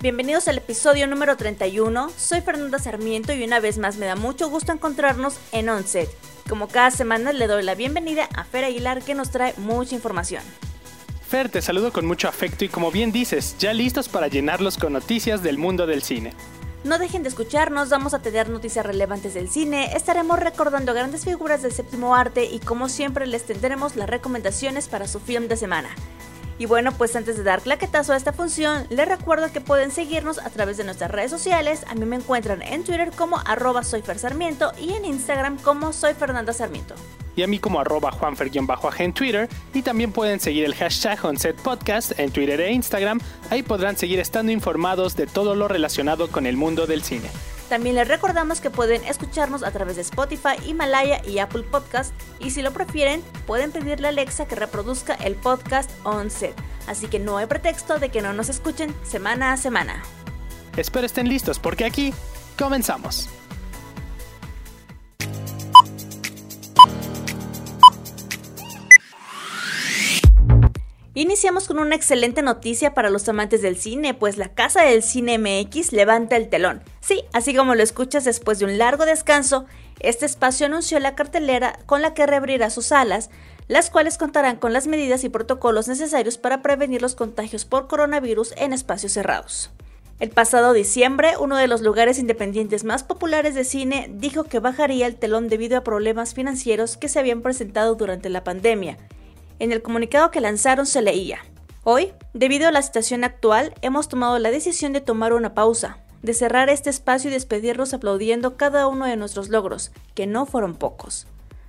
Bienvenidos al episodio número 31. Soy Fernanda Sarmiento y una vez más me da mucho gusto encontrarnos en Onset. Como cada semana le doy la bienvenida a Fer Aguilar que nos trae mucha información. Fer, te saludo con mucho afecto y como bien dices, ya listos para llenarlos con noticias del mundo del cine. No dejen de escucharnos, vamos a tener noticias relevantes del cine, estaremos recordando grandes figuras del séptimo arte y como siempre les tendremos las recomendaciones para su film de semana. Y bueno, pues antes de dar claquetazo a esta función, les recuerdo que pueden seguirnos a través de nuestras redes sociales. A mí me encuentran en Twitter como arroba soyfersarmiento y en Instagram como soy Sarmiento. Y a mí como arroba juanfer-bajo en Twitter. Y también pueden seguir el hashtag OnSetPodcast en Twitter e Instagram. Ahí podrán seguir estando informados de todo lo relacionado con el mundo del cine. También les recordamos que pueden escucharnos a través de Spotify, Himalaya y Apple Podcast y si lo prefieren pueden pedirle a Alexa que reproduzca el podcast on set. Así que no hay pretexto de que no nos escuchen semana a semana. Espero estén listos porque aquí comenzamos. Iniciamos con una excelente noticia para los amantes del cine, pues la Casa del Cine MX levanta el telón. Sí, así como lo escuchas después de un largo descanso, este espacio anunció la cartelera con la que reabrirá sus salas, las cuales contarán con las medidas y protocolos necesarios para prevenir los contagios por coronavirus en espacios cerrados. El pasado diciembre, uno de los lugares independientes más populares de cine dijo que bajaría el telón debido a problemas financieros que se habían presentado durante la pandemia, en el comunicado que lanzaron se leía, Hoy, debido a la situación actual, hemos tomado la decisión de tomar una pausa, de cerrar este espacio y despedirnos aplaudiendo cada uno de nuestros logros, que no fueron pocos.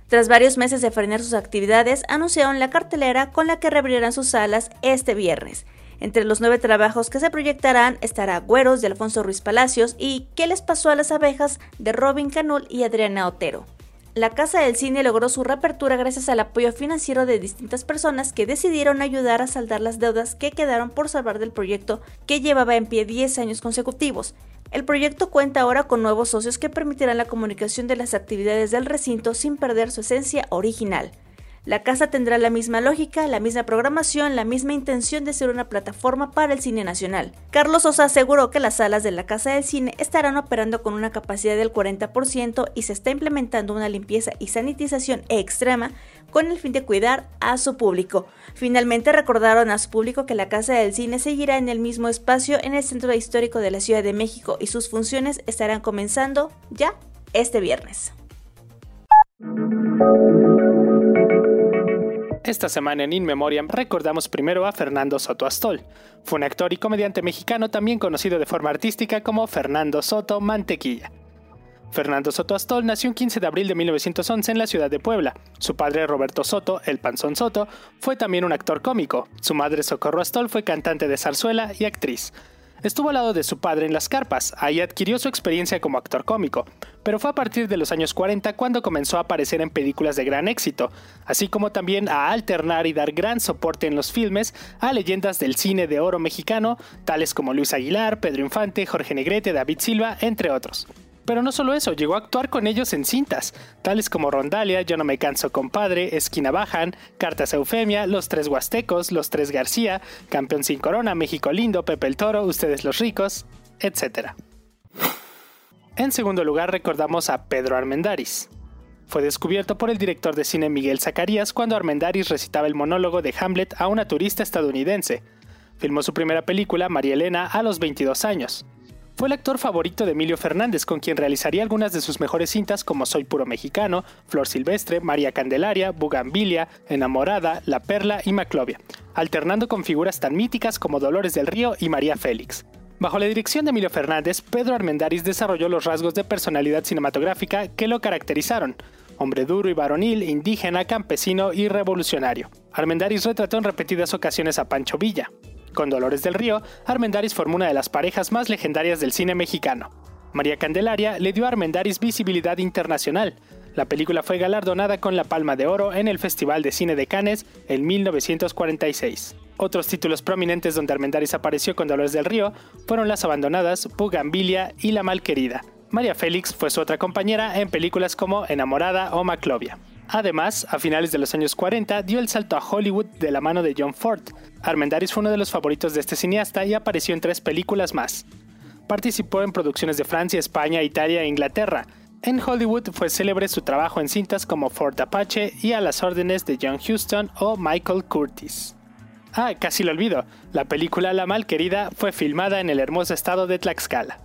Tras varios meses de frenar sus actividades, anunciaron la cartelera con la que reabrirán sus salas este viernes. Entre los nueve trabajos que se proyectarán estará Güeros de Alfonso Ruiz Palacios y ¿Qué les pasó a las abejas? de Robin Canul y Adriana Otero. La Casa del Cine logró su reapertura gracias al apoyo financiero de distintas personas que decidieron ayudar a saldar las deudas que quedaron por salvar del proyecto que llevaba en pie 10 años consecutivos. El proyecto cuenta ahora con nuevos socios que permitirán la comunicación de las actividades del recinto sin perder su esencia original. La casa tendrá la misma lógica, la misma programación, la misma intención de ser una plataforma para el cine nacional. Carlos Sosa aseguró que las salas de la Casa del Cine estarán operando con una capacidad del 40% y se está implementando una limpieza y sanitización extrema con el fin de cuidar a su público. Finalmente recordaron a su público que la Casa del Cine seguirá en el mismo espacio en el Centro Histórico de la Ciudad de México y sus funciones estarán comenzando ya este viernes. Esta semana en In Memoriam recordamos primero a Fernando Soto Astol. Fue un actor y comediante mexicano también conocido de forma artística como Fernando Soto Mantequilla. Fernando Soto Astol nació el 15 de abril de 1911 en la ciudad de Puebla. Su padre Roberto Soto, el Panzón Soto, fue también un actor cómico. Su madre Socorro Astol fue cantante de zarzuela y actriz. Estuvo al lado de su padre en las carpas, ahí adquirió su experiencia como actor cómico, pero fue a partir de los años 40 cuando comenzó a aparecer en películas de gran éxito, así como también a alternar y dar gran soporte en los filmes a leyendas del cine de oro mexicano, tales como Luis Aguilar, Pedro Infante, Jorge Negrete, David Silva, entre otros. Pero no solo eso, llegó a actuar con ellos en cintas, tales como Rondalia, Yo no me canso compadre, Esquina Bajan, Cartas Eufemia, Los Tres Huastecos, Los Tres García, Campeón sin Corona, México Lindo, Pepe el Toro, Ustedes los Ricos, etc. En segundo lugar recordamos a Pedro Armendáriz. Fue descubierto por el director de cine Miguel Zacarías cuando Armendáriz recitaba el monólogo de Hamlet a una turista estadounidense. Filmó su primera película, María Elena, a los 22 años. Fue el actor favorito de Emilio Fernández, con quien realizaría algunas de sus mejores cintas como Soy puro mexicano, Flor Silvestre, María Candelaria, Bugambilia, Enamorada, La Perla y Maclovia, alternando con figuras tan míticas como Dolores del Río y María Félix. Bajo la dirección de Emilio Fernández, Pedro Armendáriz desarrolló los rasgos de personalidad cinematográfica que lo caracterizaron, hombre duro y varonil, indígena, campesino y revolucionario. Armendáriz retrató en repetidas ocasiones a Pancho Villa, con Dolores del Río, Armendáriz formó una de las parejas más legendarias del cine mexicano. María Candelaria le dio a Armendáriz visibilidad internacional. La película fue galardonada con la Palma de Oro en el Festival de Cine de Cannes en 1946. Otros títulos prominentes donde Armendáriz apareció con Dolores del Río fueron Las Abandonadas, Pugambilia y La Malquerida. María Félix fue su otra compañera en películas como Enamorada o Maclovia. Además, a finales de los años 40 dio el salto a Hollywood de la mano de John Ford, Armendáriz fue uno de los favoritos de este cineasta y apareció en tres películas más. Participó en producciones de Francia, España, Italia e Inglaterra. En Hollywood fue célebre su trabajo en cintas como Fort Apache y A las órdenes de John Huston o Michael Curtis. Ah, casi lo olvido, la película La Malquerida fue filmada en el hermoso estado de Tlaxcala.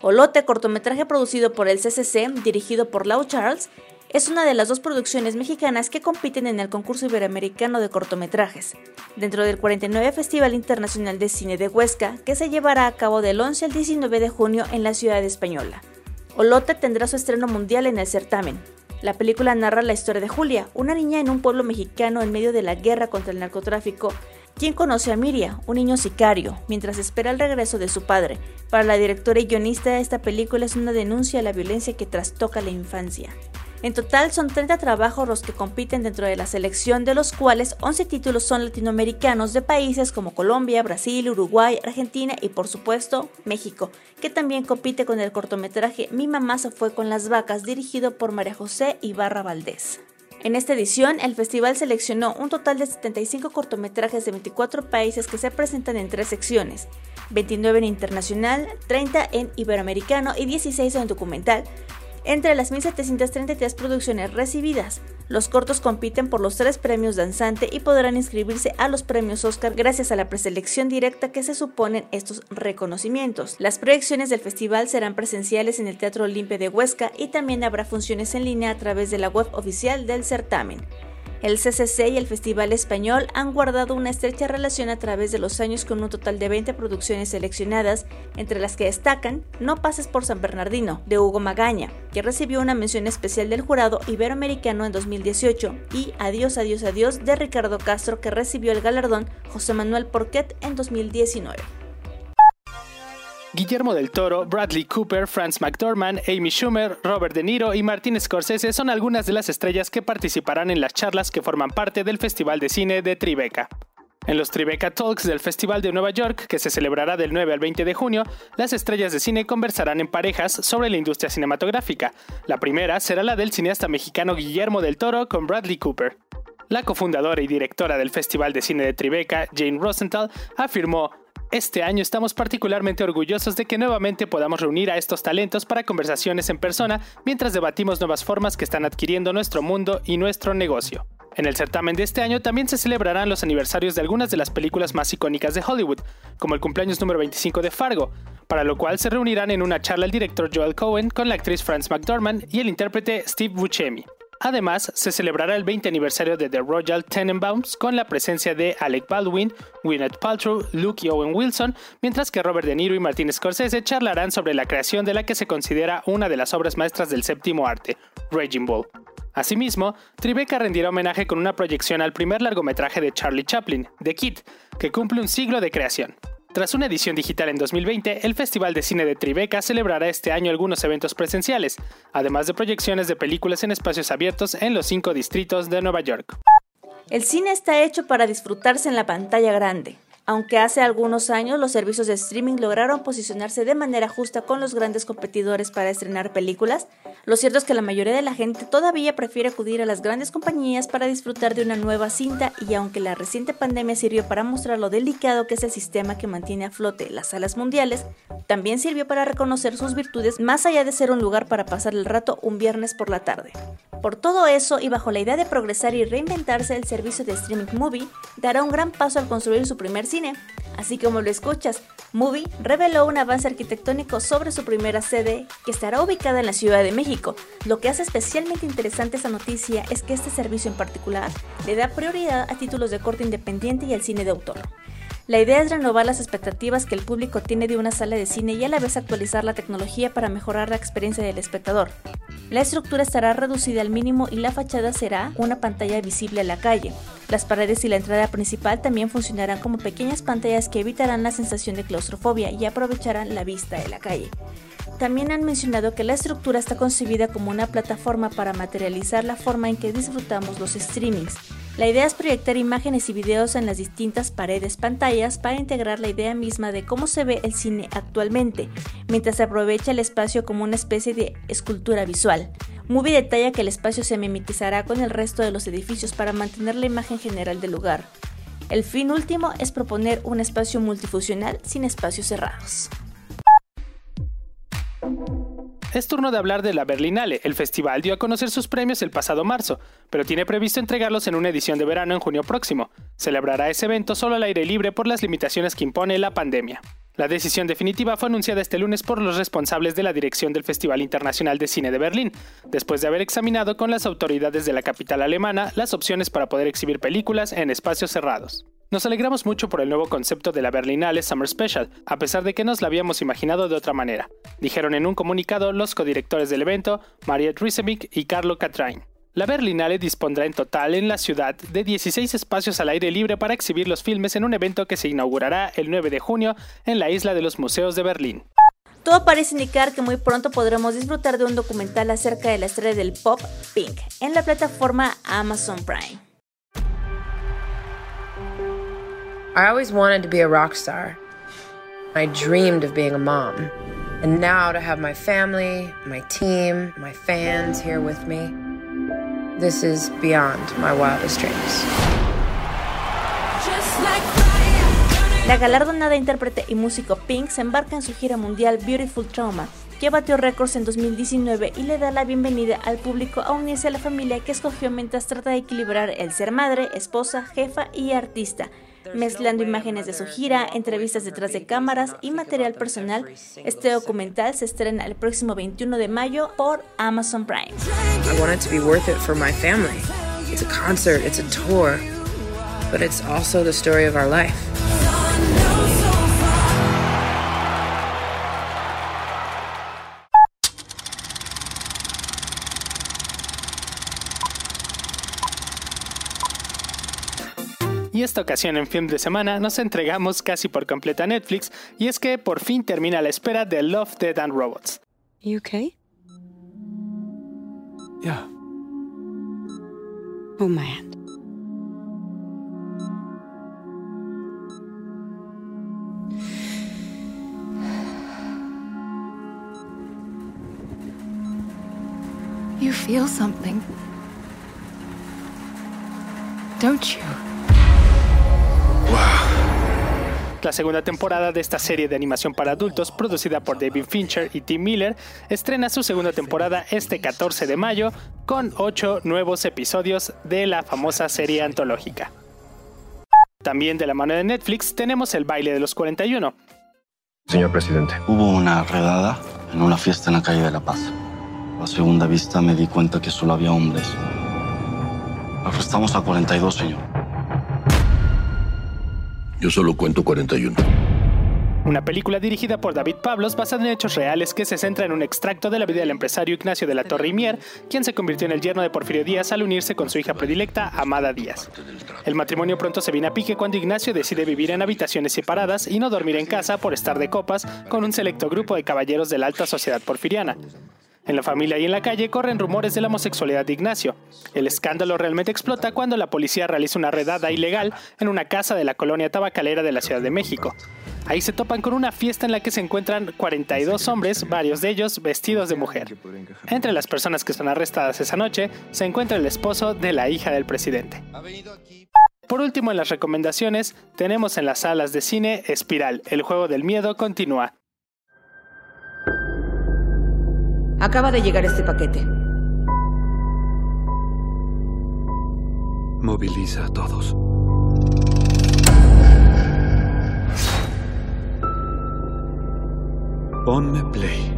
Olote, cortometraje producido por el CCC, dirigido por Lau Charles, es una de las dos producciones mexicanas que compiten en el concurso iberoamericano de cortometrajes, dentro del 49 Festival Internacional de Cine de Huesca, que se llevará a cabo del 11 al 19 de junio en la ciudad española. Olote tendrá su estreno mundial en el certamen. La película narra la historia de Julia, una niña en un pueblo mexicano en medio de la guerra contra el narcotráfico, quien conoce a Miria, un niño sicario, mientras espera el regreso de su padre. Para la directora y guionista, esta película es una denuncia a la violencia que trastoca la infancia. En total son 30 trabajos los que compiten dentro de la selección, de los cuales 11 títulos son latinoamericanos de países como Colombia, Brasil, Uruguay, Argentina y por supuesto México, que también compite con el cortometraje Mi mamá se fue con las vacas dirigido por María José Ibarra Valdés. En esta edición, el festival seleccionó un total de 75 cortometrajes de 24 países que se presentan en tres secciones, 29 en internacional, 30 en iberoamericano y 16 en documental, entre las 1.733 producciones recibidas. Los cortos compiten por los tres premios danzante y podrán inscribirse a los premios Oscar gracias a la preselección directa que se suponen estos reconocimientos. Las proyecciones del festival serán presenciales en el Teatro Olimpia de Huesca y también habrá funciones en línea a través de la web oficial del certamen. El CCC y el Festival Español han guardado una estrecha relación a través de los años con un total de 20 producciones seleccionadas, entre las que destacan No pases por San Bernardino, de Hugo Magaña, que recibió una mención especial del jurado iberoamericano en 2018, y Adiós, adiós, adiós, de Ricardo Castro, que recibió el galardón José Manuel Porquet en 2019. Guillermo del Toro, Bradley Cooper, Franz McDormand, Amy Schumer, Robert De Niro y Martin Scorsese son algunas de las estrellas que participarán en las charlas que forman parte del Festival de Cine de Tribeca. En los Tribeca Talks del Festival de Nueva York, que se celebrará del 9 al 20 de junio, las estrellas de cine conversarán en parejas sobre la industria cinematográfica. La primera será la del cineasta mexicano Guillermo del Toro con Bradley Cooper. La cofundadora y directora del Festival de Cine de Tribeca, Jane Rosenthal, afirmó, este año estamos particularmente orgullosos de que nuevamente podamos reunir a estos talentos para conversaciones en persona mientras debatimos nuevas formas que están adquiriendo nuestro mundo y nuestro negocio. En el certamen de este año también se celebrarán los aniversarios de algunas de las películas más icónicas de Hollywood, como el cumpleaños número 25 de Fargo, para lo cual se reunirán en una charla el director Joel Cohen con la actriz Frances McDormand y el intérprete Steve Buscemi. Además, se celebrará el 20 aniversario de The Royal Tenenbaums con la presencia de Alec Baldwin, Gwyneth Paltrow, Luke y Owen Wilson, mientras que Robert De Niro y Martin Scorsese charlarán sobre la creación de la que se considera una de las obras maestras del séptimo arte, Raging Bull. Asimismo, Tribeca rendirá homenaje con una proyección al primer largometraje de Charlie Chaplin, The Kid, que cumple un siglo de creación. Tras una edición digital en 2020, el Festival de Cine de Tribeca celebrará este año algunos eventos presenciales, además de proyecciones de películas en espacios abiertos en los cinco distritos de Nueva York. El cine está hecho para disfrutarse en la pantalla grande. Aunque hace algunos años los servicios de streaming lograron posicionarse de manera justa con los grandes competidores para estrenar películas, lo cierto es que la mayoría de la gente todavía prefiere acudir a las grandes compañías para disfrutar de una nueva cinta y aunque la reciente pandemia sirvió para mostrar lo delicado que es el sistema que mantiene a flote las salas mundiales, también sirvió para reconocer sus virtudes más allá de ser un lugar para pasar el rato un viernes por la tarde. Por todo eso y bajo la idea de progresar y reinventarse, el servicio de streaming Movie dará un gran paso al construir su primer Así como lo escuchas, Movie reveló un avance arquitectónico sobre su primera sede que estará ubicada en la Ciudad de México. Lo que hace especialmente interesante esta noticia es que este servicio en particular le da prioridad a títulos de corte independiente y al cine de autor. La idea es renovar las expectativas que el público tiene de una sala de cine y a la vez actualizar la tecnología para mejorar la experiencia del espectador. La estructura estará reducida al mínimo y la fachada será una pantalla visible a la calle. Las paredes y la entrada principal también funcionarán como pequeñas pantallas que evitarán la sensación de claustrofobia y aprovecharán la vista de la calle. También han mencionado que la estructura está concebida como una plataforma para materializar la forma en que disfrutamos los streamings. La idea es proyectar imágenes y videos en las distintas paredes pantallas para integrar la idea misma de cómo se ve el cine actualmente, mientras se aprovecha el espacio como una especie de escultura visual. Movie detalla que el espacio se mimetizará con el resto de los edificios para mantener la imagen general del lugar. El fin último es proponer un espacio multifuncional sin espacios cerrados. Es turno de hablar de la Berlinale. El festival dio a conocer sus premios el pasado marzo, pero tiene previsto entregarlos en una edición de verano en junio próximo. Celebrará ese evento solo al aire libre por las limitaciones que impone la pandemia. La decisión definitiva fue anunciada este lunes por los responsables de la dirección del Festival Internacional de Cine de Berlín, después de haber examinado con las autoridades de la capital alemana las opciones para poder exhibir películas en espacios cerrados. Nos alegramos mucho por el nuevo concepto de la Berlinale Summer Special, a pesar de que nos la habíamos imaginado de otra manera, dijeron en un comunicado los codirectores del evento, Mariette Riesemik y Carlo Catrain. La Berlinale dispondrá en total en la ciudad de 16 espacios al aire libre para exhibir los filmes en un evento que se inaugurará el 9 de junio en la isla de los museos de Berlín. Todo parece indicar que muy pronto podremos disfrutar de un documental acerca de la estrella del pop Pink en la plataforma Amazon Prime. I always wanted to be a rock star. I dreamed of being a mom. And now to have my family, my team, my fans here with me. This is beyond my wildest dreams. La galardonada intérprete y músico Pink se embarca en su gira mundial Beautiful Trauma, que batió récords en 2019 y le da la bienvenida al público a unirse a la familia que escogió mientras trata de equilibrar el ser madre, esposa, jefa y artista mezclando imágenes de su gira, entrevistas detrás de cámaras y material personal. Este documental se estrena el próximo 21 de mayo por Amazon Prime. I want it to be worth it for my family. It's a concert, it's a tour, but it's also the story of our life. Esta ocasión en fin de semana nos entregamos casi por completa a Netflix y es que por fin termina la espera de Love, Dead and Robots. You okay? Yeah. Oh, my hand. You feel something. Don't you? La segunda temporada de esta serie de animación para adultos, producida por David Fincher y Tim Miller, estrena su segunda temporada este 14 de mayo con 8 nuevos episodios de la famosa serie antológica. También de la mano de Netflix tenemos el baile de los 41. Señor presidente. Hubo una redada en una fiesta en la calle de La Paz. A segunda vista me di cuenta que solo había hombres. Arrestamos a 42, señor. Yo solo cuento 41. Una película dirigida por David Pablos basada en hechos reales que se centra en un extracto de la vida del empresario Ignacio de la Torre y Mier, quien se convirtió en el yerno de Porfirio Díaz al unirse con su hija predilecta, Amada Díaz. El matrimonio pronto se viene a pique cuando Ignacio decide vivir en habitaciones separadas y no dormir en casa por estar de copas con un selecto grupo de caballeros de la alta sociedad porfiriana. En la familia y en la calle corren rumores de la homosexualidad de Ignacio. El escándalo realmente explota cuando la policía realiza una redada ilegal en una casa de la colonia tabacalera de la Ciudad de México. Ahí se topan con una fiesta en la que se encuentran 42 hombres, varios de ellos vestidos de mujer. Entre las personas que son arrestadas esa noche se encuentra el esposo de la hija del presidente. Por último, en las recomendaciones, tenemos en las salas de cine Espiral, el juego del miedo continúa. Acaba de llegar este paquete. Moviliza a todos. Ponme play.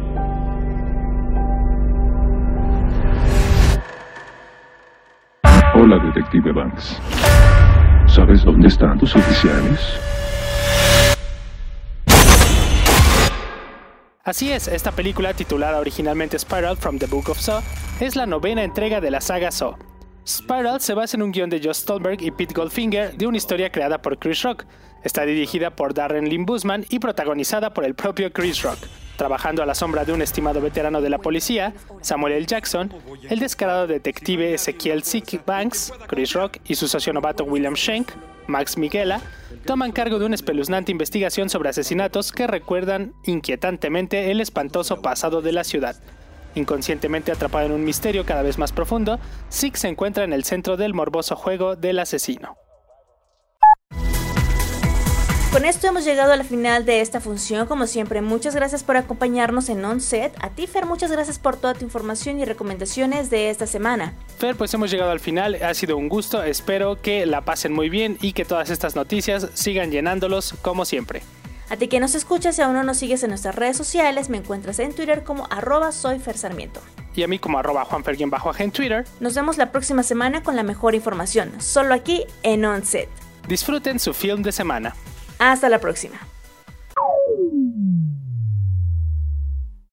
Hola, detective Banks. ¿Sabes dónde están tus oficiales? Así es, esta película titulada originalmente Spiral from the Book of Saw es la novena entrega de la saga Saw. Spiral se basa en un guion de Josh Stolberg y Pete Goldfinger de una historia creada por Chris Rock. Está dirigida por Darren Lynn Bousman y protagonizada por el propio Chris Rock. Trabajando a la sombra de un estimado veterano de la policía, Samuel L. Jackson, el descarado detective Ezequiel Sick Banks, Chris Rock y su socio novato William Schenk, Max Miguela, toman cargo de una espeluznante investigación sobre asesinatos que recuerdan inquietantemente el espantoso pasado de la ciudad. Inconscientemente atrapado en un misterio cada vez más profundo, Sick se encuentra en el centro del morboso juego del asesino. Con esto hemos llegado a la final de esta función. Como siempre, muchas gracias por acompañarnos en OnSet. A ti, Fer, muchas gracias por toda tu información y recomendaciones de esta semana. Fer, pues hemos llegado al final. Ha sido un gusto. Espero que la pasen muy bien y que todas estas noticias sigan llenándolos como siempre. A ti que nos escuchas y aún no nos sigues en nuestras redes sociales, me encuentras en Twitter como arroba soy Sarmiento. Y a mí como arroba bajo en Twitter. Nos vemos la próxima semana con la mejor información, solo aquí en OnSet. Disfruten su film de semana. Hasta la próxima.